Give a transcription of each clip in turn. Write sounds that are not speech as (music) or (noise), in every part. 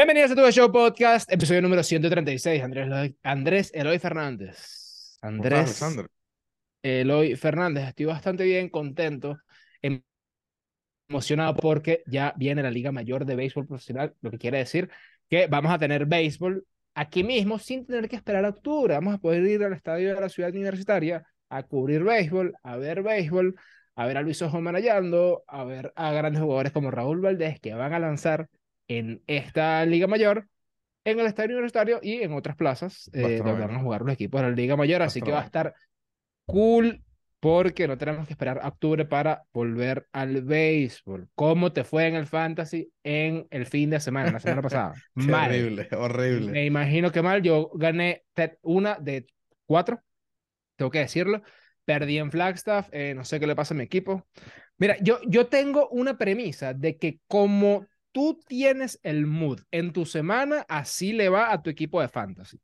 Bienvenidos a Tu Show Podcast, episodio número 136. Andrés, Eloy- Andrés Eloy Fernández. ¿Cómo estás, Andrés? Eloy Fernández. Estoy bastante bien, contento, em- emocionado porque ya viene la Liga Mayor de Béisbol Profesional, lo que quiere decir que vamos a tener béisbol aquí mismo sin tener que esperar a octubre. Vamos a poder ir al estadio de la ciudad universitaria a cubrir béisbol, a ver béisbol, a ver a Luis Ojo manejando, a ver a grandes jugadores como Raúl Valdés que van a lanzar en esta Liga Mayor, en el estadio universitario y en otras plazas eh, donde van a jugar los equipos de la Liga Mayor. Así que va a estar cool porque no tenemos que esperar a octubre para volver al béisbol. ¿Cómo te fue en el fantasy en el fin de semana, la semana (laughs) pasada? Mal. Terrible, horrible. Me imagino que mal. Yo gané una de cuatro, tengo que decirlo. Perdí en Flagstaff, eh, no sé qué le pasa a mi equipo. Mira, yo, yo tengo una premisa de que como tú tienes el mood en tu semana, así le va a tu equipo de fantasy.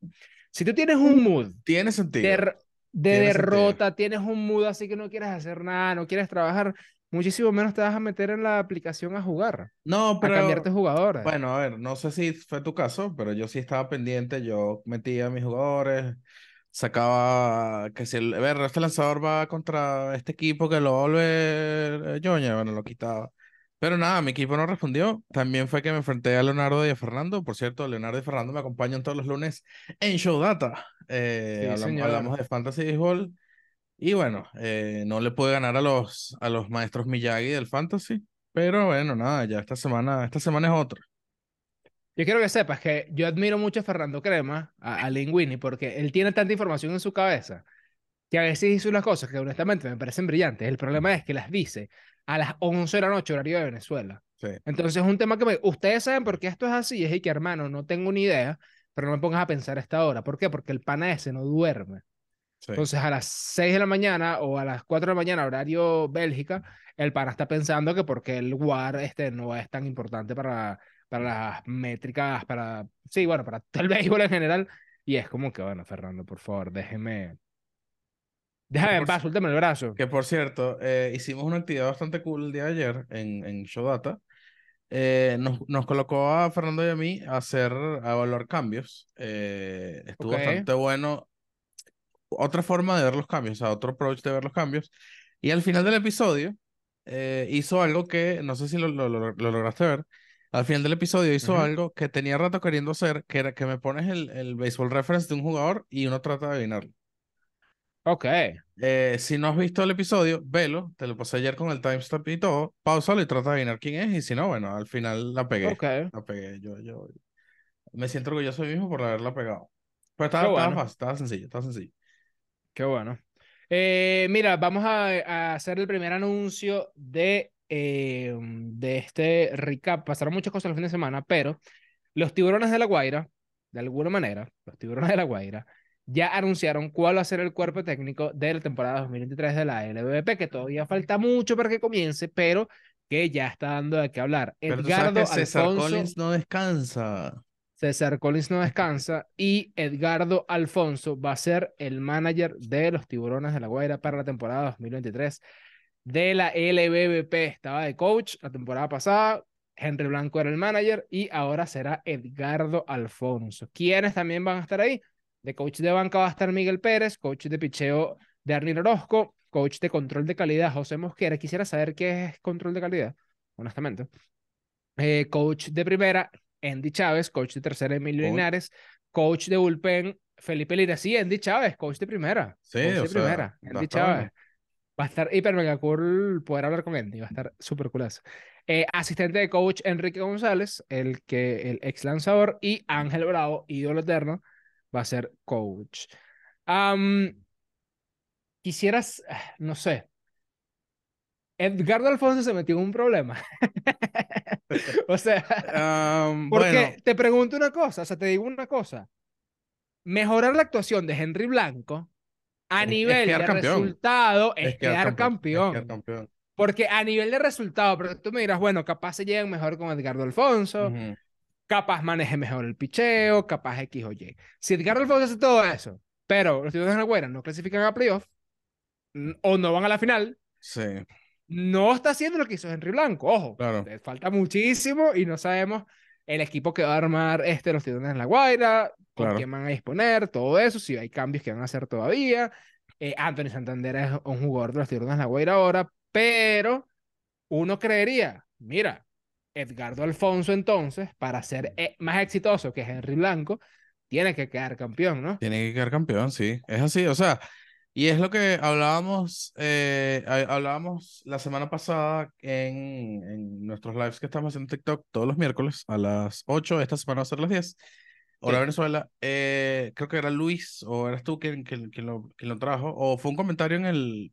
Si tú tienes un mood Tiene sentido. de, de Tiene sentido. derrota, tienes un mood así que no quieres hacer nada, no quieres trabajar, muchísimo menos te vas a meter en la aplicación a jugar, No, a pero cambiarte jugadores. bueno, a ver, no sé si fue tu caso, pero yo sí estaba pendiente. Yo metía a mis jugadores, sacaba que si el, a ver, este lanzador va contra este equipo que lo vuelve Joña, bueno, lo quitaba. Pero nada, mi equipo no respondió. También fue que me enfrenté a Leonardo y a Fernando. Por cierto, Leonardo y Fernando me acompañan todos los lunes en Show Data. Eh, Sí, hablam- señor. hablamos de Fantasy Baseball. Y bueno, eh, no le pude ganar a los, a los maestros Miyagi del Fantasy. Pero bueno, nada, ya esta semana, esta semana es otra. Yo quiero que sepas que yo admiro mucho a Fernando Crema, a, a Linguini, porque él tiene tanta información en su cabeza que a veces dice unas cosas que honestamente me parecen brillantes. El problema es que las dice a las 11 de la noche, horario de Venezuela. Sí. Entonces es un tema que me... Ustedes saben por qué esto es así, es y que hermano, no tengo ni idea, pero no me pongas a pensar a esta hora. ¿Por qué? Porque el pana ese no duerme. sí. Entonces a las 6 de la mañana o a las 4 de la mañana, horario Bélgica, el pana está pensando que porque el WAR este no es tan importante para, para las métricas, para, sí, bueno, para todo (laughs) el béisbol en general. Y es como que, bueno, Fernando, por favor, déjeme, déjame en paz, suéltame el brazo. Que por cierto, eh, hicimos una actividad bastante cool el día de ayer en, en Showdata. Eh, nos, nos colocó a Fernando y a mí a hacer, a evaluar cambios. Eh, estuvo bastante bueno. Otra forma de ver los cambios, o sea, otro approach de ver los cambios. Y al final del episodio eh, hizo algo que, no sé si lo, lo- lo- lo lograste ver, al final del episodio hizo algo que tenía rato queriendo hacer, que era que me pones el, el baseball reference de un jugador y uno trata de adivinarlo. Ok, Eh, si no has visto el episodio, velo, te lo pasé ayer con el timestamp y todo, pausalo y trata de adivinar quién es, y si no, bueno, al final la pegué, ok. la pegué, yo, yo me siento orgulloso de mí mismo por haberla pegado. Pero estaba, Qué estaba bueno. fácil, estaba sencillo, estaba sencillo. Qué bueno. Eh, mira, vamos a, a hacer el primer anuncio de, eh, de este recap. Pasaron muchas cosas el fin de semana, pero los tiburones de La Guaira, de alguna manera, los tiburones de La Guaira, ya anunciaron cuál va a ser el cuerpo técnico de la temporada 2023 de la LVP, que todavía falta mucho para que comience, pero que ya está dando de qué hablar. Pero tú sabes Edgardo que César Alfonso. Collins no descansa. César Collins no descansa y Edgardo Alfonso va a ser el manager de los Tiburones de la Guaira para la temporada 2023 de la LBBP. Estaba de coach la temporada pasada, Henry Blanco era el manager y ahora será Edgardo Alfonso. ¿Quiénes también van a estar ahí? De coach de banca va a estar Miguel Pérez, coach de picheo de Arnil Orozco, coach de control de calidad José Mosquera. Quisiera saber qué es control de calidad, honestamente. Eh, coach de primera, Andy Chávez, coach de tercera, Emilio. Linares, coach de bullpen, Felipe Lira. Sí, Andy Chávez, coach de primera. Sí, coach o de sea, primera, Andy Chávez. Va a estar hiper mega cool poder hablar con Andy, va a estar súper cool eso. Eh, asistente de coach Enrique González, el que el ex lanzador, y Ángel Bravo, ídolo eterno, va a ser coach. Am, quisieras, no sé. Edgardo Alfonso se metió en un problema. (laughs) o sea, Am, porque bueno, te pregunto una cosa, o sea, te digo una cosa. Mejorar la actuación de Henry Blanco a Es- es nivel quedar de campeón. resultado es, es quedar quedar campeón. es quedar campeón. Porque a nivel de resultado, pero tú me dirás, bueno, capaz se llegan mejor con Edgardo Alfonso, Ujú. Capaz maneje mejor el picheo, capaz X o Y. Si Edgardo Alfonso hace todo eso, pero los Tiburones de la Guaira no clasifican a playoff mm, o no van a la final, Sí, no está haciendo lo que hizo Henry Blanco. Ojo, claro. falta muchísimo y no sabemos el equipo que va a armar este, los Tiburones de La Guaira, con Claro. quién van a disponer, todo eso, si hay cambios que van a hacer todavía. Eh, Anthony Santander es un jugador de los Tiburones de La Guaira ahora, pero uno creería, mira, Edgardo Alfonso entonces, para ser eh, más exitoso que Henry Blanco, tiene que quedar campeón, ¿no? Tiene que quedar campeón, sí. Es así, o sea, y es lo que hablábamos, eh, ha- hablábamos la semana pasada en, en nuestros lives que estamos haciendo en TikTok todos los miércoles a las 8, esta semana va a ser las 10, hora Sí. Venezuela. Eh, creo que era Luis o eras tú quien, quien, quien lo, quien lo trajo, o fue un comentario en el,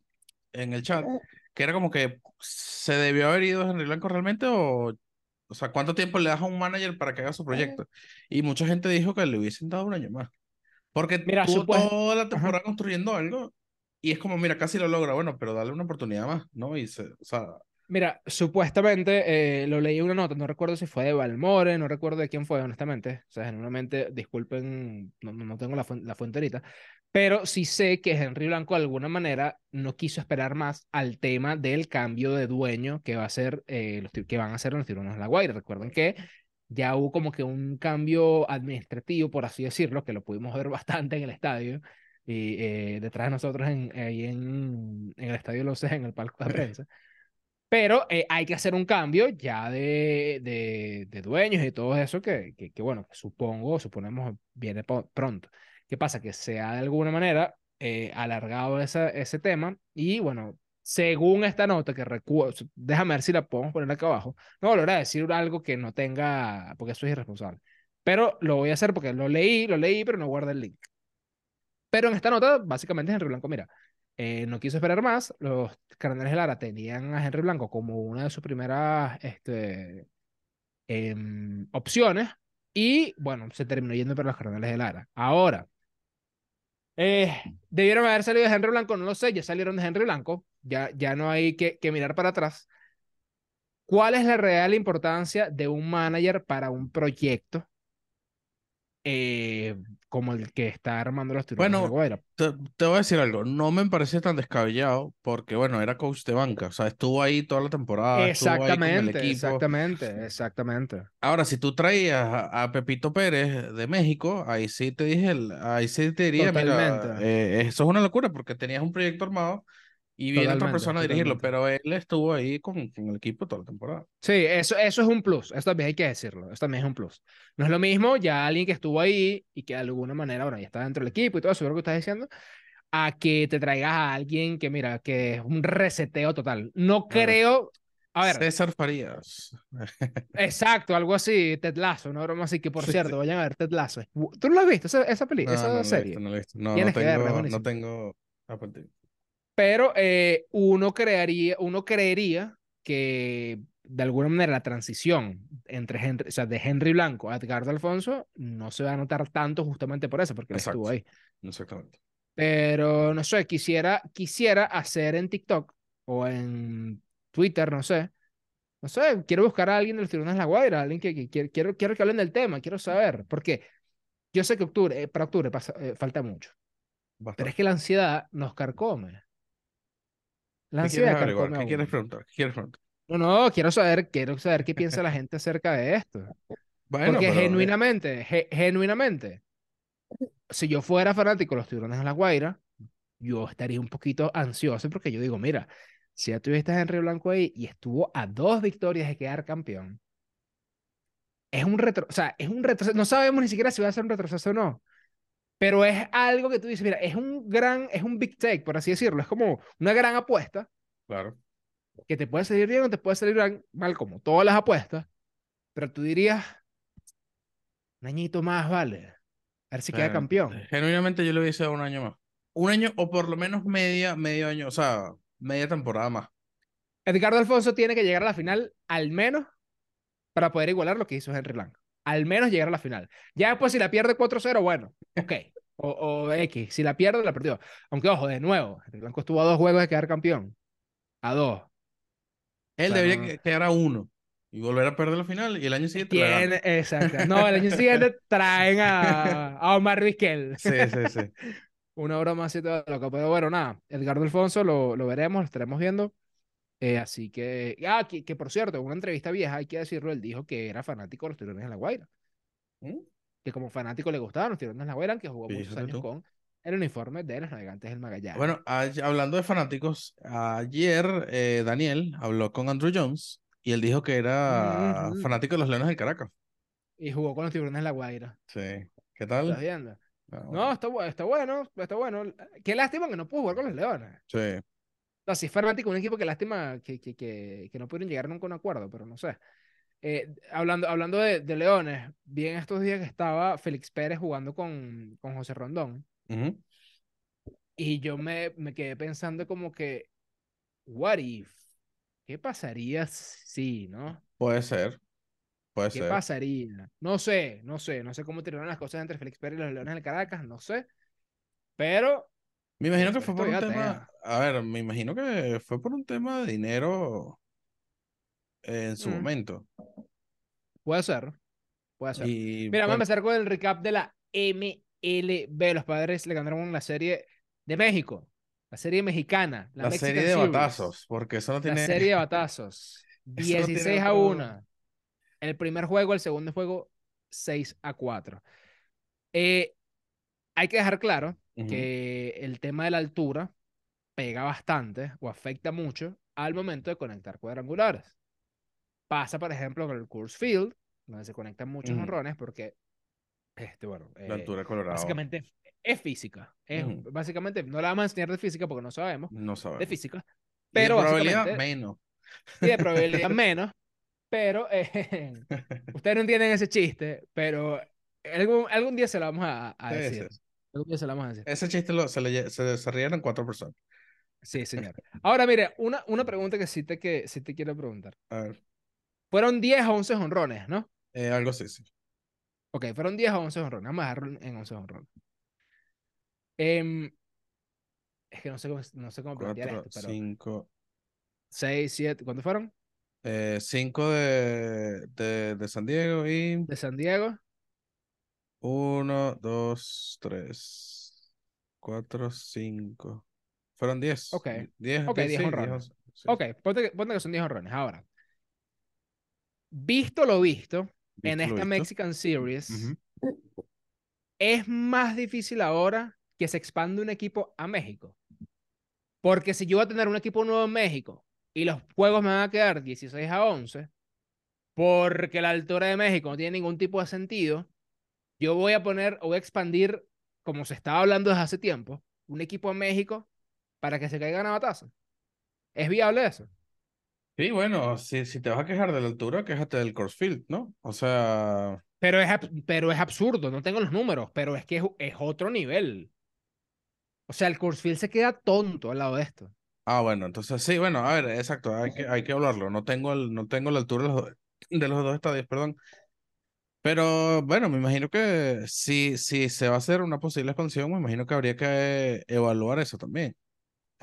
en el chat que era como que se debió haber ido Henry Blanco realmente o... O sea, ¿cuánto tiempo le das a un manager para que haga su proyecto? Y mucha gente dijo que le hubiesen dado un año más. Porque Mira, tuvo supues- toda la Ajá. temporada construyendo algo y es como, mira, casi lo logra, bueno, pero dale una oportunidad más, ¿no? Y se, o sea, Mira, supuestamente eh, lo leí en una nota, no recuerdo si fue de Balmore, no recuerdo de quién fue, honestamente. O sea, genuinamente, disculpen, no, no tengo la, fuen- la fuente ahorita, pero sí sé que Henry Blanco de alguna manera no quiso esperar más al tema del cambio de dueño que va a ser, eh, los, que van a hacer los tiburones de La Guaira. Recuerden que ya hubo como que un cambio administrativo, por así decirlo, que lo pudimos ver (laughs) bastante en el estadio. Y eh, detrás de nosotros, en, ahí en, en el estadio Los en el palco de prensa. Pero eh, hay que hacer un cambio ya de, de, de dueños y todo eso que, que, que, bueno, supongo, suponemos viene pronto. ¿Qué pasa? Que se ha de alguna manera eh, alargado esa, ese tema y bueno, según esta nota que recuerdo, déjame ver si la podemos poner acá abajo, no volveré a decir algo que no tenga, porque eso es irresponsable, pero lo voy a hacer porque lo leí, lo leí, pero no guardé el link. Pero en esta nota, básicamente, Henry Blanco, mira, eh, no quiso esperar más. Los Cardenales de Lara tenían a Henry Blanco como una de sus primeras este, em, opciones. Y bueno, se terminó yendo para los Cardenales de Lara. Ahora, eh, debieron haber salido de Henry Blanco, no lo sé, ya salieron de Henry Blanco. Ya, ya no hay que, que mirar para atrás. ¿Cuál es la real importancia de un manager para un proyecto eh, como el que está armando los Tiburones de Bueno, te, te voy a decir algo, no me parece tan descabellado porque, bueno, era coach de banca, o sea, estuvo ahí toda la temporada, con el Exactamente, exactamente, exactamente. Ahora, si tú traías a, a Pepito Pérez de México, ahí sí te dije, ahí sí te diría, mira, Totalmente. eh, eso es una locura porque tenías un proyecto armado y viene otra Totalmente, persona a dirigirlo, totalmente. pero él estuvo ahí con, con el equipo toda la temporada. Sí, eso, eso es un plus, eso también hay que decirlo, eso también es un plus. No es lo mismo ya alguien que estuvo ahí y que de alguna manera, bueno, ya está dentro del equipo y todo eso, lo que estás diciendo, a que te traigas a alguien que, mira, que es un reseteo total. No creo, a ver, César Farías. (laughs) exacto, algo así, Ted Lasso, una broma así, que por Sí, cierto, sí. vayan a ver Ted Lasso. ¿Tú no lo has visto, esa, esa peli, No, esa no, serie? visto, no lo he visto. No, no verla, tengo, no tengo Apple TV. Pero eh, uno crearía, uno creería que de alguna manera la transición entre Henry, o sea, de Henry Blanco a Edgardo Alfonso no se va a notar tanto justamente por eso, porque él estuvo ahí. Exactamente. Pero no sé, quisiera, quisiera hacer en TikTok o en Twitter, no sé. No sé, quiero buscar a alguien de los Tiburones de La Guaira, alguien que, que quiero, quiero, quiero que hablen del tema, quiero saber. Porque yo sé que octubre, eh, para octubre pasa- eh, falta mucho, pero es Bastante. que la ansiedad nos carcome. La ¿Qué quieres averiguar? ¿Qué quieres preguntar? ¿Qué quieres preguntar? No, no, quiero saber, quiero saber qué piensa la (laughs) gente acerca de esto. Bueno, Porque pero eh, genuinamente, ge- genuinamente, si yo fuera fanático de los tiburones de la Guaira, yo estaría un poquito ansioso porque yo digo, mira, si ya tuviste a Henry Blanco ahí y estuvo a dos victorias de quedar campeón, es un retro, o sea, es un retroceso, no sabemos ni siquiera si va a ser un retroceso o no, pero es algo que tú dices, mira, es un gran, es un big take, por así decirlo, es como una gran apuesta claro. que te puede salir bien o te puede salir mal- como todas las apuestas, pero tú dirías, un añito más, vale, a ver si queda campeón. Genuinamente yo le hubiese dado un año más. Un año o por lo menos media, medio año, o sea, media temporada más. Edgardo Alfonso tiene que llegar a la final al menos para poder igualar lo que hizo Henry Blanco. Al menos llegar a la final. Ya después si la pierde 4-0, bueno, ok. O, o X, si la pierde, la perdió. Aunque ojo, de nuevo, Henry Blanco estuvo a dos juegos de quedar campeón. A dos. Él O sea, debería no- quedar a uno y volver a perder la final y el año siguiente. Tiene, exacto. No, el año siguiente (laughs) traen a, a Omar Vizquel. Sí, sí, sí. (laughs) Una broma así toda loca. Pero bueno, nada. Edgardo Alfonso lo, lo veremos, lo estaremos viendo. Eh, así que, ah, que, que por cierto, en una entrevista vieja, hay que decirlo, él dijo que era fanático de los tiburones de la Guaira. ¿Mm? Que como fanático le gustaban los tiburones de la Guaira, que jugó muchos años tú. con el uniforme de los navegantes del Magallanes. Bueno, ay- hablando de fanáticos, ayer eh, Daniel habló con Andrew Jones y él dijo que era Ujú. fanático de los Leones del Caracas. Y jugó con los tiburones de la Guaira. Sí. ¿Qué ¿Estás tal? viendo? Ah, No, bueno. está, bu- está bueno, está bueno. Qué lástima que no pudo jugar con los Leones. Sí. O sea, si es fanático un equipo, que lástima que, que, que, que no pudieron llegar nunca a un acuerdo, pero no sé. Eh, hablando hablando de, de Leones, vi en estos días que estaba Félix Pérez jugando con, con José Rondón. Ujú. Y yo me, me quedé pensando como que, what if? ¿Qué pasaría si, no? Puede ser. Puede ¿Qué ser. pasaría? No sé, no sé, no sé cómo tiraron las cosas entre Félix Pérez y los Leones del Caracas, no sé. Pero Me imagino que fue por un tema. A ver, me imagino que fue por un tema de dinero en su Mm. momento. puede ser, puede ser. Y Mira, vamos a bueno, empezar con el recap de la MLB. Los padres le ganaron la serie de México, la serie mexicana, la, la serie de Series, batazos, porque eso no La tiene. serie de (laughs) batazos. (laughs) Eso no tiene 16 a otro- 1. El primer juego, el segundo juego, 6 a 4. Eh, hay que dejar claro que el tema de la altura pega bastante o afecta mucho al momento de conectar cuadrangulares. Pasa, por ejemplo, con el Coors Field, donde se conectan muchos honrones, porque, este, bueno, La eh, altura de Colorado. básicamente es física. Es, Ujú. Básicamente, no la vamos a enseñar de física porque no sabemos No sabemos. de física, Y de pero probabilidad menos. y de (laughs) probabilidad menos, pero eh, (laughs) ustedes no entienden ese chiste, pero algún, algún día se lo vamos a, a decir. Algún día se lo vamos a decir. Ese chiste lo, se, le, se, se rieron cuatro personas. Sí, señor. Ahora, mire, una, una pregunta que sí te, que, sí te quiero preguntar. A ver, Fueron 10 o 11 honrones, ¿no? eh, algo así, sí. Ok, fueron 10 o 11 honrones. Vamos a dejarlo en 11 honrones. Em, es que no sé cómo, no sé cómo plantear esto, pero cinco. 6, 7, ¿cuántos fueron? eh, cinco de, de, de San Diego y De San Diego. uno, dos, tres, cuatro, cinco. Fueron diez. Ok. Diez, Ok, diez, 10 sí, honrones. sí. Ok, ponte que, ponte que son 10 honrones. Ahora, visto lo visto, en Visto esta visto. Mexican Series, es más difícil ahora que se expande un equipo a México. Porque si yo voy a tener un equipo nuevo en México y los juegos me van a quedar 16 a 11, porque la altura de México no tiene ningún tipo de sentido, yo voy a poner o voy a expandir, como se estaba hablando desde hace tiempo, un equipo en México para que se caigan a batazo. ¿Es viable eso? Sí, bueno, si, si te vas a quejar de la altura, quéjate del course field, ¿no? O sea, Pero es, pero es absurdo, no tengo los números, pero es que es, es otro nivel. O sea, el Coursefield se queda tonto al lado de esto. ah, bueno, entonces sí, bueno, a ver, exacto, hay que, hay que hablarlo. No tengo, el, no tengo la altura de los, de los dos estadios, perdón. Pero bueno, me imagino que si, si se va a hacer una posible expansión, me imagino que habría que evaluar eso también.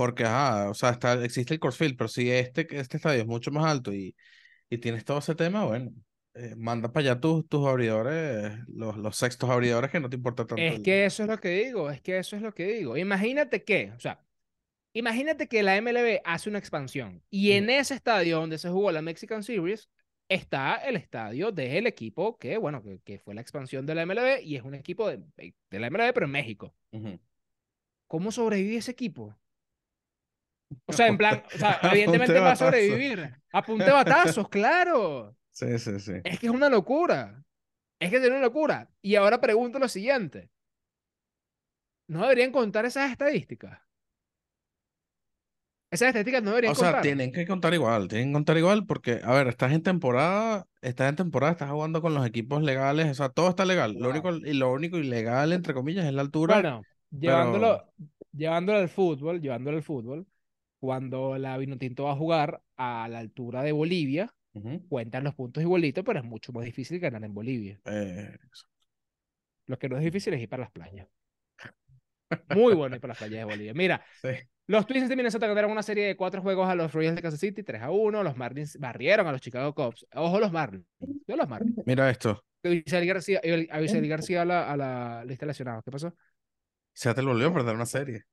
Porque, ajá, o sea, está, existe el course field, pero si este, este estadio es mucho más alto y, y tienes todo ese tema, bueno, eh, manda para allá tus, tus abridores, los, los sextos abridores que no te importa tanto. Es el- que eso es lo que digo, es que eso es lo que digo. Imagínate que, o sea, imagínate que la MLB hace una expansión y en ese estadio donde se jugó la Mexican Series está el estadio del equipo que, bueno, que, que fue la expansión de la MLB y es un equipo de, de la MLB, pero en México. ¿Cómo sobrevive ese equipo? O sea, en plan, o sea, (laughs) Apunte evidentemente va a sobrevivir. Apunte batazos, claro. Sí, sí, sí. Es que es una locura. Es que es una locura. Y ahora pregunto lo siguiente. ¿No deberían contar esas estadísticas? Esas estadísticas no deberían O sea, contar. tienen que contar igual, tienen que contar igual porque, a ver, estás en temporada, estás en temporada, estás jugando con los equipos legales, o sea, todo está legal. Lo único, y lo único ilegal, entre comillas, es la altura. Bueno, llevándolo, llevándolo al fútbol, llevándolo al fútbol, cuando la Vinotinto va a jugar a la altura de Bolivia, cuentan los puntos igualitos, pero es mucho más difícil ganar en Bolivia. Eh, Lo que no es difícil es ir para las playas. (laughs) Muy bueno ir para las playas de Bolivia. Mira, sí. Los Twins de Minnesota ganaron una serie de cuatro juegos a los Royals de Kansas City, 3 a 1. Los Marlins barrieron a los Chicago Cubs. Ojo, los Marlins. Yo los Marlins. Mira esto, Avisail García, García a la, a la lista de lesionados. ¿Qué pasó? Seattle volvió a perder una serie.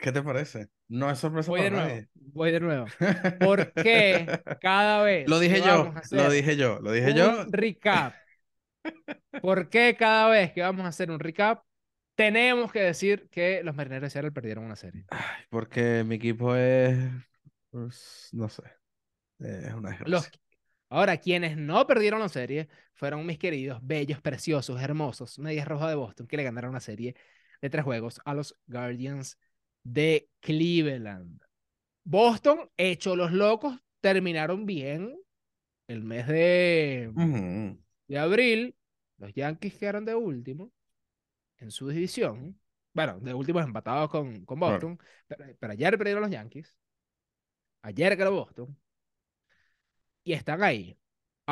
¿Qué te parece? No es sorpresa Voy de para nuevo, nadie. voy de nuevo. (laughs) ¿Por qué cada vez Lo dije yo, lo dije yo, lo dije un yo. recap? ¿Por qué cada vez que vamos a hacer un recap tenemos que decir que los marineros de Seattle perdieron una serie? Ay, porque mi equipo es, pues, no sé, es una Los, desgracia. ahora, quienes no perdieron la serie fueron mis queridos, bellos, preciosos, hermosos, Medias Rojas de Boston, que le ganaron una serie de tres juegos a los Guardians de Cleveland. Boston, hecho los locos, terminaron bien el mes de, de abril. Los Yankees quedaron de último en su división. Bueno, de últimos empatados con, con Claro. Boston. Pero, pero ayer perdieron los Yankees. Ayer ganó Boston. Y están ahí.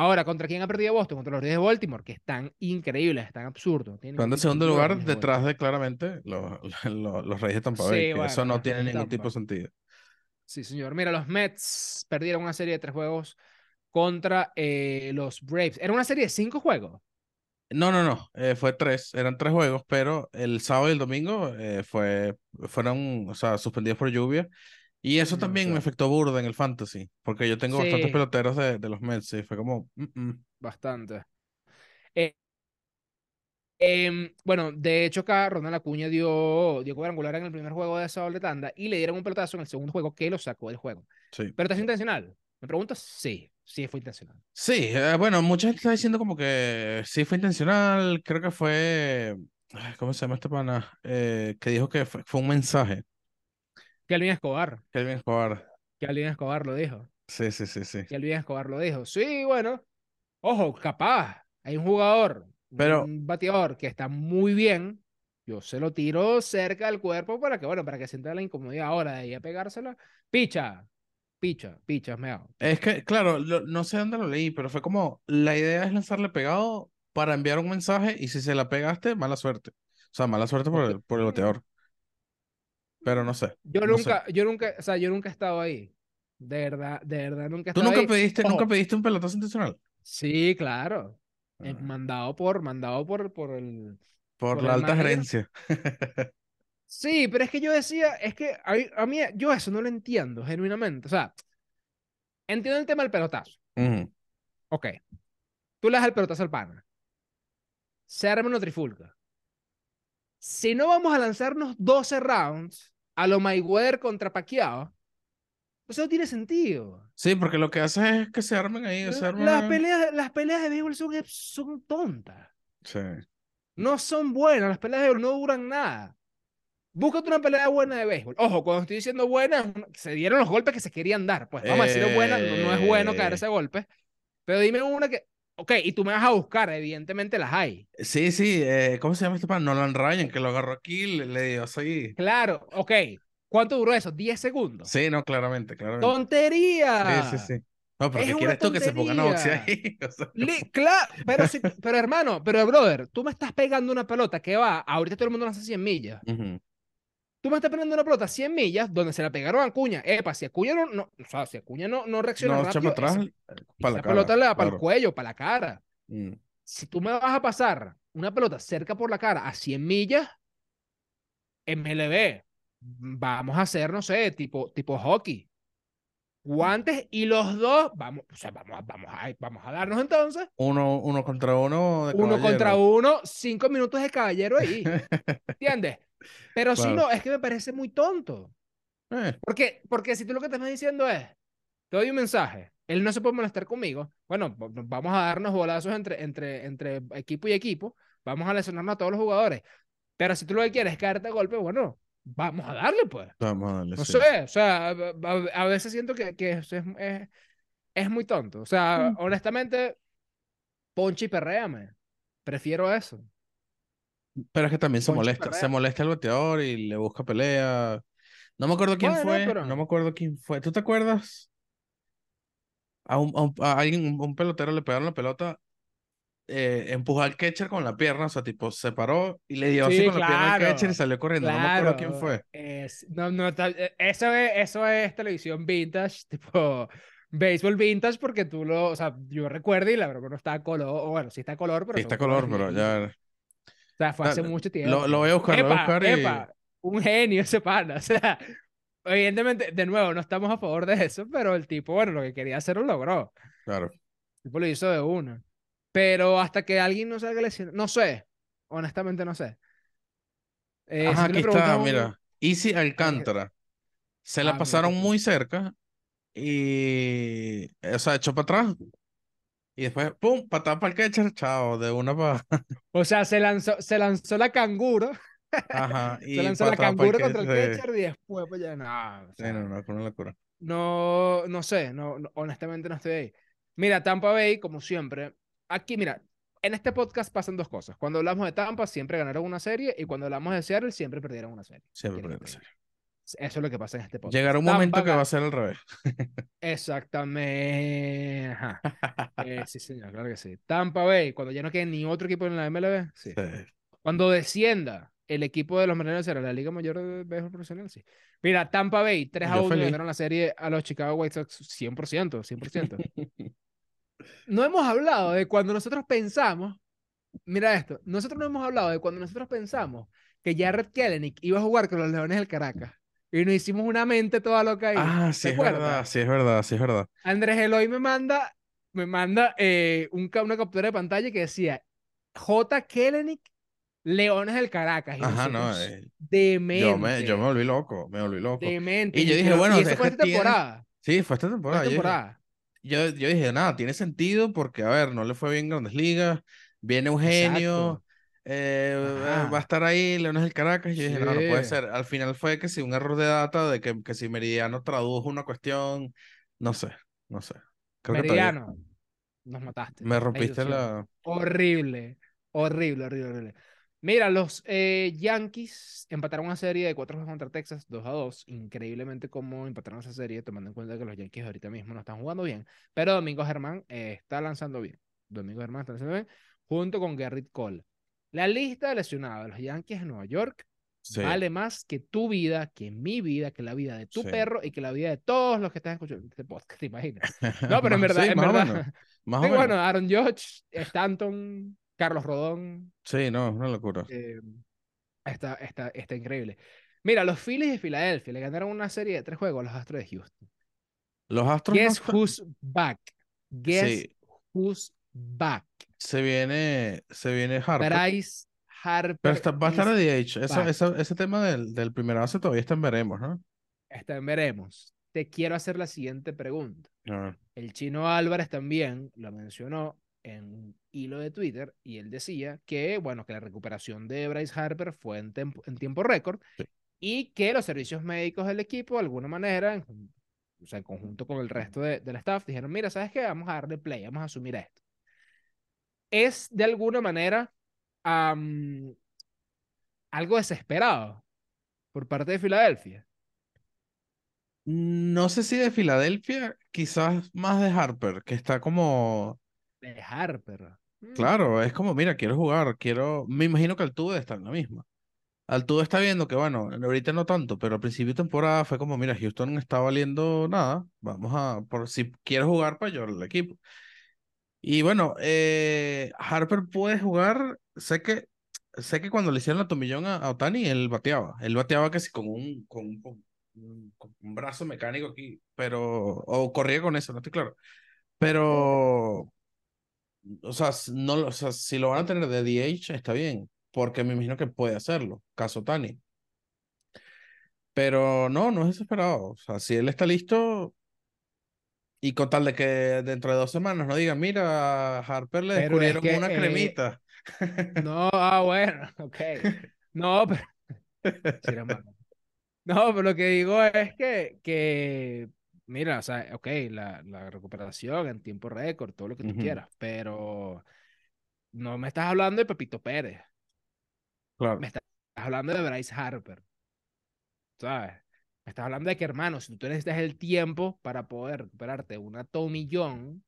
Ahora, ¿contra quién ha perdido Boston? Contra los Reyes de Baltimore, que están increíbles, están absurdos. Están tipo segundo lugar de detrás de claramente los, (laughs) los, los Reyes de Tampa Sí, Bay, que bueno, eso no tiene ningún tipo de Tampa. sentido. Sí, señor. Mira, los Mets perdieron una serie de tres juegos contra eh, los Braves. Era una serie de cinco juegos. No, no, no, eh, fue tres, eran tres juegos, pero el sábado y el domingo eh, fue, fueron, o sea, suspendidos por lluvia. Y eso también me afectó burda en el fantasy, porque yo tengo bastantes Sí. peloteros de, de los Mets y fue como, mm, mm. Bastante. Eh, em, bueno, de hecho acá Ronald Acuña dio, dio cuadrangular en el primer juego de esa doble tanda y le dieron un pelotazo en el segundo juego que lo sacó del juego. sí. ¿Pelotazo intencional? ¿Me preguntas? Sí, sí fue intencional. Sí, eh, bueno, mucha gente está diciendo como que sí fue intencional, creo que fue, ¿cómo se llama este pana? Eh, que dijo que fue, fue un mensaje, Kelvin Escobar, Kelvin Escobar. Kelvin Escobar lo dijo. Sí, sí, sí, sí. Kelvin Escobar lo dijo. Sí, bueno, ojo, capaz, hay un jugador, Pero- un bateador que está muy bien. Yo se lo tiro cerca del cuerpo para que, bueno, para que sienta la incomodidad ahora de ir a pegársela. Picha, picha, picha, meao. Es que, claro, lo- no sé dónde lo leí, pero fue como, la idea es lanzarle pegado para enviar un mensaje y si se la pegaste, mala suerte. O sea, mala suerte por el, por el bateador. Pero no sé. Yo no sé. nunca, yo nunca, o sea, yo nunca he estado ahí. De verdad, de verdad, nunca he ¿Tú estado nunca ahí. pediste, Ojo, nunca pediste un pelotazo intencional? Sí, claro. Eh, Ah, mandado por, mandado por, por el. por por la alta gerencia. (laughs) Sí, pero es que yo decía, es que a mí, a mí- yo eso no lo entiendo, genuinamente. O sea, entiendo el tema del pelotazo. Ok. Tú le das el pelotazo al pana. Se arma una trifulca. Si no vamos a lanzarnos 12 rounds a lo Mayweather contra Pacquiao, eso no tiene sentido. Sí, porque lo que hace es que se armen ahí, se armen... Las peleas, las peleas de béisbol son, son tontas. Sí. No son buenas. Las peleas de béisbol no duran nada. Búscate una pelea buena de béisbol. Ojo, cuando estoy diciendo buena, se dieron los golpes que se querían dar. Pues vamos a decir buena, no, no es bueno Eh. caerse a golpes. Pero dime una que. Ok, y tú me vas a buscar, evidentemente las hay. Sí, sí, eh, ¿cómo se llama este pan? Nolan Ryan, que lo agarró aquí, le, le dio así. Claro, ok. ¿Cuánto duró eso? 10 segundos. Sí, no, claramente, claramente. ¡Tontería! Sí, sí, sí. No, pero Es ¿qué quieres tú que se pongan a boxear ahí? (laughs) O sea, Li- Claro, pero, si- pero hermano, pero brother, tú me estás pegando una pelota que va, ahorita todo el mundo lanza 100 millas. ujú. Tú me estás pegando una pelota 100 millas donde se la pegaron a Acuña. Epa, si Acuña no, no, o sea, si Acuña no, no reacciona No, rápido, atrás, esa, para la pelota cara, le da para el cuello, para la cara. Mm. Si tú me vas a pasar una pelota cerca por la cara a 100 millas, MLB, vamos a hacer, no sé, tipo, tipo hockey. Guantes y los dos, vamos, o sea, vamos, a- vamos, a, vamos a darnos entonces Uno, uno contra uno de uno contra uno, cinco minutos de caballero ahí. (laughs) ¿Entiendes? Pero si no, es que me parece muy tonto. Eh, Porque, porque si tú lo que te estás diciendo es, te doy un mensaje, él no se puede molestar conmigo, bueno, vamos a darnos bolazos entre, entre, entre equipo y equipo, vamos a lesionarnos a todos los jugadores. Pero si tú lo que quieres es caerte a golpe, bueno, vamos a darle pues. vamos a darle, No sí. sé, o sea, a, a- a veces siento que, que eso es, es, es muy tonto. O sea, Mm. honestamente, ponche y perréame. Prefiero eso. Pero es que también se molesta, se molesta el bateador y le busca pelea. No me acuerdo quién Bueno, fue, pero- no me acuerdo quién fue. ¿Tú te acuerdas? A, un, a, un- a alguien, un, un pelotero le pegaron la pelota, eh, empujó al catcher con la pierna, o sea, tipo, se paró y le dio así Sí, con la pierna al catcher y claro, salió corriendo. No me acuerdo quién fue. Es, no, no, eh, eso es, eso es televisión vintage, (laughs) tipo béisbol vintage, porque tú lo, o sea, yo recuerdo y la verdad no está a color, o bueno, sí está a color, pero Sí, está color, pero ya. O sea, fue hace Lo- mucho tiempo. Lo, lo voy a buscar, lo voy a buscar y. epa, un genio ese pana. (laughs) O sea, evidentemente, de nuevo, no estamos a favor de eso, pero el tipo, bueno, lo que quería hacer lo logró. Claro. El tipo lo hizo de una. Pero hasta que alguien no salga lesionado, no sé, honestamente no sé. Eh, Ajá, si aquí está, un- mira. Easy Alcántara. Se la Ah, pasaron muy cerca y, o sea, echó para atrás. Y después, pum, patada para el catcher, chao, de una para. (laughs) O sea, se lanzó, se lanzó la canguro, Ajá, (laughs) se y lanzó la para el canguro contra el catcher. y después, pues ya, no, o Sí, sea, no, no, fue una locura. no, no sé, no, no, honestamente no estoy ahí. Mira, Tampa Bay, como siempre, aquí, mira, en este podcast pasan dos cosas. Cuando hablamos de Tampa, siempre ganaron una serie y cuando hablamos de Seattle, siempre perdieron una serie. Siempre perdieron increíble. serie. Eso es lo que pasa en este podcast. Llegará un momento que va a ser al revés. (laughs) Exactamente. Ajá. Eh, sí, señor, claro que sí. Tampa Bay, cuando ya no quede ni otro equipo en la MLB, sí. Sí. Cuando descienda el equipo de los Marineros a la Liga Mayor de Béisbol Profesional, sí. Mira, Tampa Bay, 3 a Yo 1 feliz. ganaron la serie a los Chicago White Sox 100%, 100%. (laughs) No hemos hablado de cuando nosotros pensamos, mira esto, nosotros no hemos hablado de cuando nosotros pensamos que Jared Kelenic iba a jugar con los Leones del Caracas. Y nos hicimos una mente toda loca ahí. Ah, sí ¿Te es acuerdas? verdad, sí es verdad, sí es verdad. Andrés Eloy me manda, me manda eh, un, una captura de pantalla que decía J. Kellenic, Leones del Caracas. Y Ajá, no, eh, demente. Yo me, yo me volví loco, me volví loco. demente. Y yo dije, bueno, y eso es fue esta tiene- temporada. Sí, fue esta Fue temporada. esta dije, temporada. yo, yo dije, nada, tiene sentido porque, a ver, no le fue bien en Grandes Ligas, viene Eugenio, Exacto. Eh, Ajá. va a estar ahí, Leones del Caracas, y yo dije, no, no puede Sí. ser. Al final fue que si un error de data, de que, que si Meridiano tradujo una cuestión, no sé, no sé. Creo que Meridiano, nos mataste. me rompiste la... Horrible, horrible, horrible, horrible. Mira, los eh, Yankees empataron una serie de cuatro juegos contra Texas, 2 a 2. Increíblemente cómo empataron esa serie, tomando en cuenta que los Yankees ahorita mismo no están jugando bien. Pero Domingo Germán eh, está lanzando bien. Domingo Germán está lanzando bien, junto con Garrett Cole. La lista de lesionados de los Yankees de Nueva York Sí, vale más que tu vida, que mi vida, que la vida de tu Sí. perro y que la vida de todos los que están escuchando este podcast, ¿te imaginas? (laughs) No, pero en verdad, sí, en más o verdad. menos, (laughs) más o menos. bueno, Aaron Judge, Stanton, Carlos Rodón, Sí, no, es una locura. eh, está, está, está increíble. Mira, los Phillies de Filadelfia le ganaron una serie de tres juegos a los Astros de Houston. Los Astros no Guess están- who's back? Guess Sí. who's back? se viene, se viene Harper. Bryce Harper. Pero está, va a estar de DH. Ese tema del, del primer base todavía está en veremos, ¿no? Está en veremos. Te quiero hacer la siguiente pregunta. El chino Álvarez también lo mencionó en un hilo de Twitter y él decía que, bueno, que la recuperación de Bryce Harper fue en, en tiempo récord Sí. y que los servicios médicos del equipo, de alguna manera, en, o sea, en conjunto con el resto de- del staff, dijeron, mira, ¿sabes qué? Vamos a darle play, vamos a asumir esto. Es de alguna manera algo desesperado por parte de Filadelfia. No sé si de Filadelfia, quizás más de Harper, que está como, De Harper. Mm. claro, es como, mira, quiero jugar, quiero, me imagino que Altuve está en la misma. Altuve está viendo que, bueno, ahorita no tanto, pero al principio de temporada fue como, mira, Houston no está valiendo nada, vamos a, por si quiero jugar, pues yo el equipo. Y bueno, eh, Harper puede jugar, sé que, sé que cuando le hicieron la tomillón a, a Otani, él bateaba, él bateaba casi con un, con un, con un- con un brazo mecánico aquí, pero, o corría con eso, no estoy claro. Pero, o sea, no, o sea, si lo van a tener de DH, está bien, porque me imagino que puede hacerlo, caso Otani. Pero no, no es desesperado. O sea, si él está listo, y con tal de que dentro de dos semanas no digan, mira, a Harper le Pero es descubrieron que, una eh, cremita. (laughs) No, ah, bueno, ok. No, pero. (laughs) No, pero lo que digo es que, que mira, o sea, ok, la, la recuperación en tiempo récord, todo lo que tú quieras, pero no me estás hablando de Pepito Pérez, Claro. me estás hablando de Bryce Harper, ¿sabes? Estás hablando de que, hermano, si tú necesitas el tiempo para poder recuperarte una Tommy John,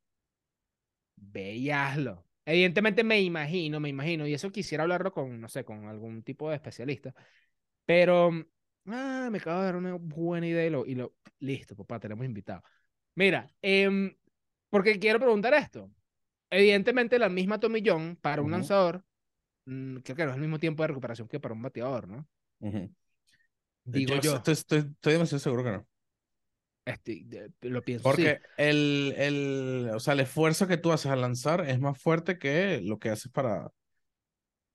ve y hazlo. Evidentemente me imagino, me imagino, y eso quisiera hablarlo con, no sé, con algún tipo de especialista, pero, ah, me acabo de dar una buena idea y lo, y lo listo, papá, tenemos invitado. Mira, em, porque quiero preguntar esto. Evidentemente la misma Tommy John para un lanzador, mm, creo que no es el mismo tiempo de recuperación que para un bateador, ¿no? Ujú. Digo yo. Estoy, estoy, estoy demasiado seguro que no. De- lo pienso Porque el, el, o sea, el esfuerzo que tú haces al lanzar es más fuerte que lo que haces para,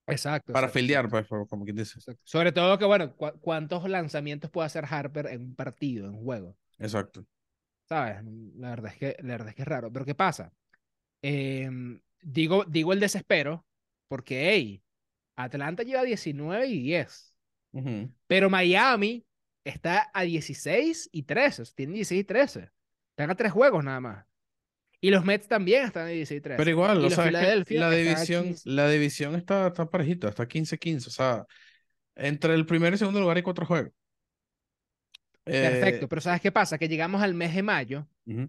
Exacto. para exacto, fildear, exacto, pues, como quien dice. exacto. Sobre todo que, bueno, cu- ¿cuántos lanzamientos puede hacer Harper en un partido, en un juego? Exacto. ¿Sabes? La verdad es que, la verdad es que es raro. Pero ¿qué pasa? Em, digo, digo el desespero porque, hey, Atlanta lleva 19 y 10. Ujú. Pero Miami está a 16 y 13. o sea, Tienen 16 y 13. Están a tres juegos nada más. Y los Mets también están a 16 y 13. Pero igual, o sea, la división, 15. la división está, está parejita, está 15-15. O sea, entre el primer y segundo lugar hay cuatro juegos. Perfecto, Eh, pero ¿sabes qué pasa? Que llegamos al mes de mayo. ujú.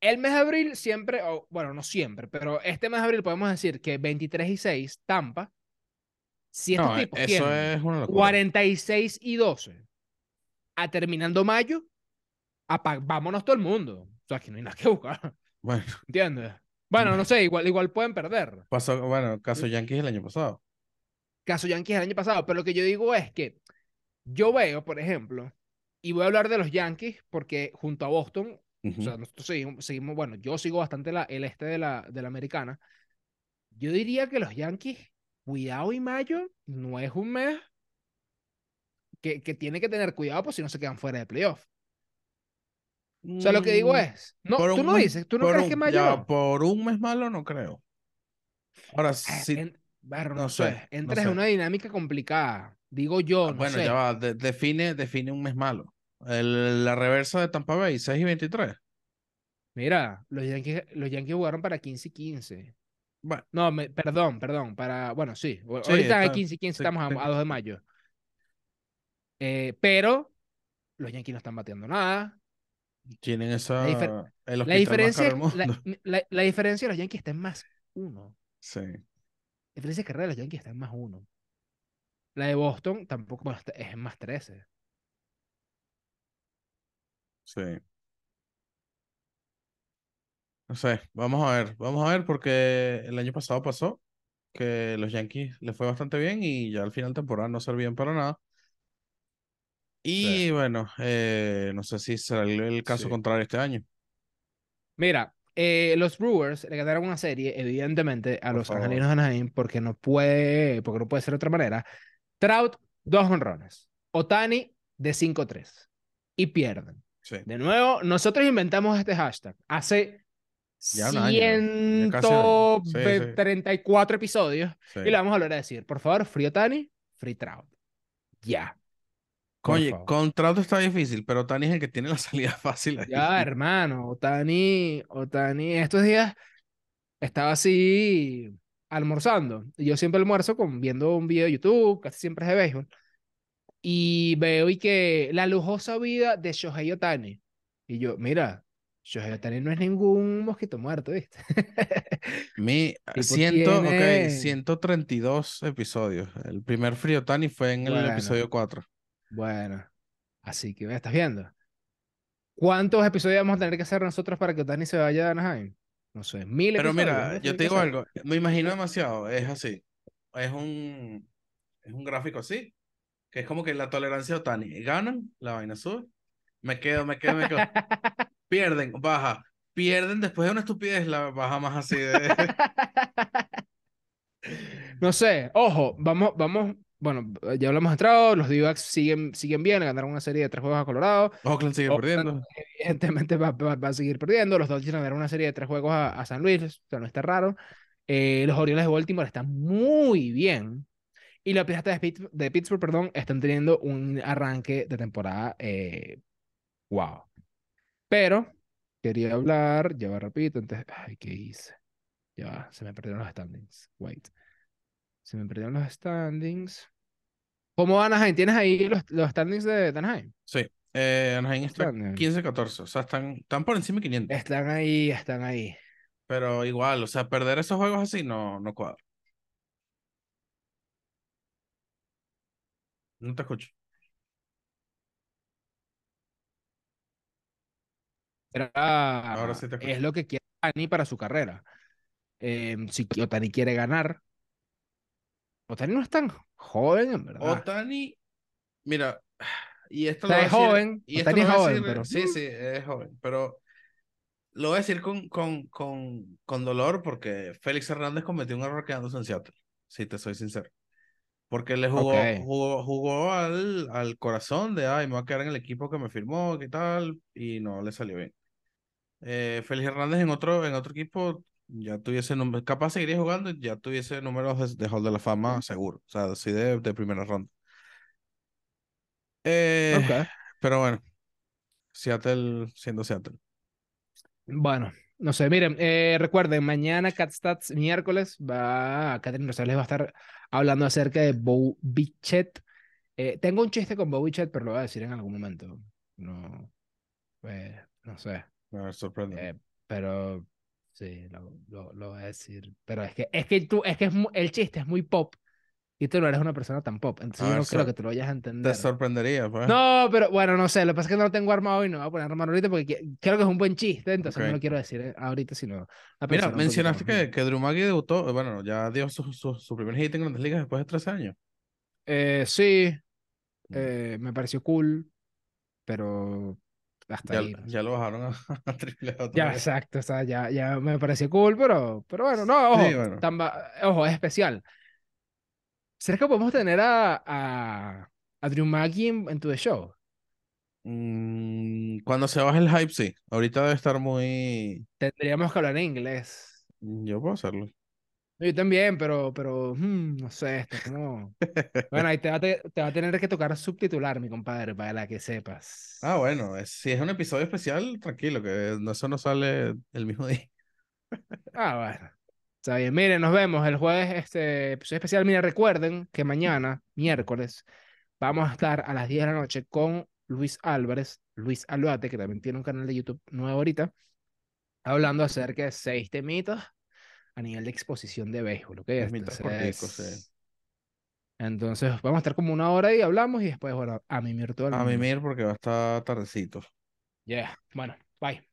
El mes de abril siempre, o bueno, no siempre, pero este mes de abril podemos decir que 23 y 6, Tampa. Si estos No, tipos eso es una locura. 46 y 12, a terminando mayo, apa- vámonos todo el mundo. O sea, aquí no hay nada que buscar. Bueno, (laughs) ¿Entiendes? Bueno, no sé, igual, igual pueden perder. pasó, bueno, caso. Yankees el año pasado. Caso Yankees el año pasado, pero lo que yo digo es que yo veo, por ejemplo, y voy a hablar de los Yankees porque junto a Boston, o Ujú. sea, nosotros seguimos, seguimos bueno, yo sigo bastante la, el este de la, de la americana. Yo diría que los Yankees, cuidado y mayo, no es un mes que, que tiene que tener cuidado por si no se quedan fuera de playoff. O sea, lo que digo Mm, es, no, por tú no mes- dices, tú no crees un- que mayo ya, por un mes malo no creo. Ahora Eh, sí, en- bueno, no no sé, sé, no entras en una dinámica complicada. Digo yo, Ah, no bueno, sé. ya va, de- define, define un mes malo. El- la reversa de Tampa Bay, 6 y 23. Mira, los Yankees, los Yankees jugaron para 15 y 15. Bueno, No, me- perdón, perdón, para, bueno, sí, Sí, ahorita hay está- 15 y 15, sí, estamos a, a 2 de mayo. Eh, pero los Yankees no están bateando nada. tienen esa, La difer- La diferencia, la, la- la diferencia de los Yankees está en más uno. Sí, La diferencia de carrera de los Yankees está en más uno. La de Boston tampoco bueno, es en más 13. sí. No sé, vamos a ver, vamos a ver porque el año pasado pasó que los Yankees les fue bastante bien y ya al final de temporada no servían para nada. Y Sí. bueno, eh, no sé si será el, el caso Sí. contrario este año. Mira, eh, los Brewers le ganaron una serie, evidentemente, a Por los favor. Angelinos de Anaheim porque no puede, porque no puede ser de otra manera. Trout, dos honrones. Otani, de 5-3. Y pierden. Sí. De nuevo, nosotros inventamos este hashtag hace Ya un año, ya casi un año. Sí, sí. 134 episodios Sí. y le vamos a volver a decir, por favor, free Otani, free Trout. Ya. Por Oye, favor. contrato está difícil, pero Tani es el que tiene la (laughs) salida fácil ahí. Ya, hermano, Otani, Otani, estos días estaba así almorzando. Y yo siempre almuerzo con viendo un video de YouTube, casi siempre es de béisbol. Y veo y que la lujosa vida de Shohei Otani. Y yo, mira, Shohei Otani no es ningún mosquito muerto, ¿viste? (laughs) Mi Tipo ciento, tiene- 132 episodios. El primer Frío Tani fue en el Bueno. episodio 4. Bueno, así que estás viendo. ¿Cuántos episodios vamos a tener que hacer nosotros para que Otani se vaya de Anaheim? No sé, mil Pero episodios. mira, a yo te digo hacer. algo, me imagino demasiado, es así. Es un, es un gráfico así, que es como que la tolerancia de Otani. Ganan, la vaina sube. Me quedo, me quedo, me quedo. (laughs) Pierden, baja. Pierden después de una estupidez, la baja más así de... (laughs) No sé, ojo, vamos, vamos, bueno, ya hablamos de Trout, los d siguen, siguen bien, ganaron una serie de tres juegos a Colorado, Oakland sigue Oakland, perdiendo. evidentemente va, va- va a seguir perdiendo, los Dodgers ganaron una serie de tres juegos a, a San Luis, o sea, no está raro, Eh, los Orioles de Baltimore están muy bien, y los Piratas de Pittsburgh, perdón, están teniendo un arranque de temporada, eh, wow. Pero, quería hablar, ya va rapidito, entonces, ay, ¿qué hice? Ya va, se me perdieron los standings, wait. Se me perdieron los standings. ¿Cómo va Anaheim? ¿Tienes ahí los, los standings de, de Anaheim? Sí, eh, Anaheim está Están, 15-14, o sea, están, están por encima de 500. Están ahí, están ahí. Pero igual, o sea, perder esos juegos así no, no cuadra. No te escucho. Era- sí te escucho. es lo que quiere Otani para su carrera. Eh, si Otani quiere ganar, Otani no es tan joven, en verdad. Otani, mira, Y esto O sea, lo es decir- joven, y no esto está ni lo voy a joven, decir- pero- Sí, sí, es joven, pero lo voy a decir con, con, con, con dolor porque Félix Hernández cometió un error quedándose en Seattle, si te soy sincero. Porque le jugó, jugó, jugó al, al corazón de, ay, me voy a quedar en el equipo que me firmó, qué tal, y no le salió bien. Eh, Félix Hernández en otro, en otro equipo ya tuviese capaz seguiría jugando, y ya tuviese números de, de Hall de la Fama seguro, o sea, así de, de primera ronda. Eh, (laughs) pero bueno, Seattle siendo Seattle. Bueno, no sé, miren, eh, recuerden, mañana Catstats miércoles va, Catherine Rosales va a estar hablando acerca de Bo Bichette. Eh, tengo un chiste con Bo Bichette, pero lo voy a decir en algún momento. No, pues, no sé, Ver, sorprende. eh, pero sí, lo, lo, lo voy a decir. Pero es que, es que tú, es que es el chiste es muy pop y tú no eres una persona tan pop, entonces A yo ver, no creo que te lo vayas a Te entender. sorprendería, pues. No, pero bueno, no sé. Lo que pasa es que no lo tengo armado y no voy a poner armado ahorita porque creo que es un buen chiste, entonces no Ok. lo quiero decir eh, ahorita, sino Mira, mencionaste que, que Drew Maggi debutó, eh, bueno, ya dio su, su, su primer hit en Grandes Ligas después de tres años. Eh, sí, Mm. eh, me pareció cool, pero hasta Ya, ahí. no sé. ya lo bajaron a, (laughs) a triple A Ya, vez. exacto, o sea, ya, ya me pareció cool, pero, pero bueno, no, ojo, Sí, bueno. ojo, es especial. ¿Será que podemos tener a, a, a Drew Maggi en, en tu show? Mm, cuando se baje el hype, sí. Ahorita debe estar muy... Tendríamos que hablar en inglés. Yo puedo hacerlo. Yo también, pero, pero, hmm, no sé, está como... Bueno, ahí te va, te, te va a tener que tocar subtitular, mi compadre, para la que sepas. Ah, bueno, es- si es un episodio especial, tranquilo, que no- eso no sale el mismo día. Ah, bueno. Está bien. Miren, nos vemos el jueves, este episodio especial. Miren, recuerden que mañana, miércoles, vamos a estar a las 10 de la noche con Luis Álvarez, Luis Aluate, que también tiene un canal de YouTube nuevo ahorita, hablando acerca de seis temitas a nivel de exposición de béisbol, ¿ok? Entonces, entonces, vamos a estar como una hora y hablamos y después, bueno, a mimir todo el A mundo. mimir porque va a estar tardecito. Yeah. Bueno, bye.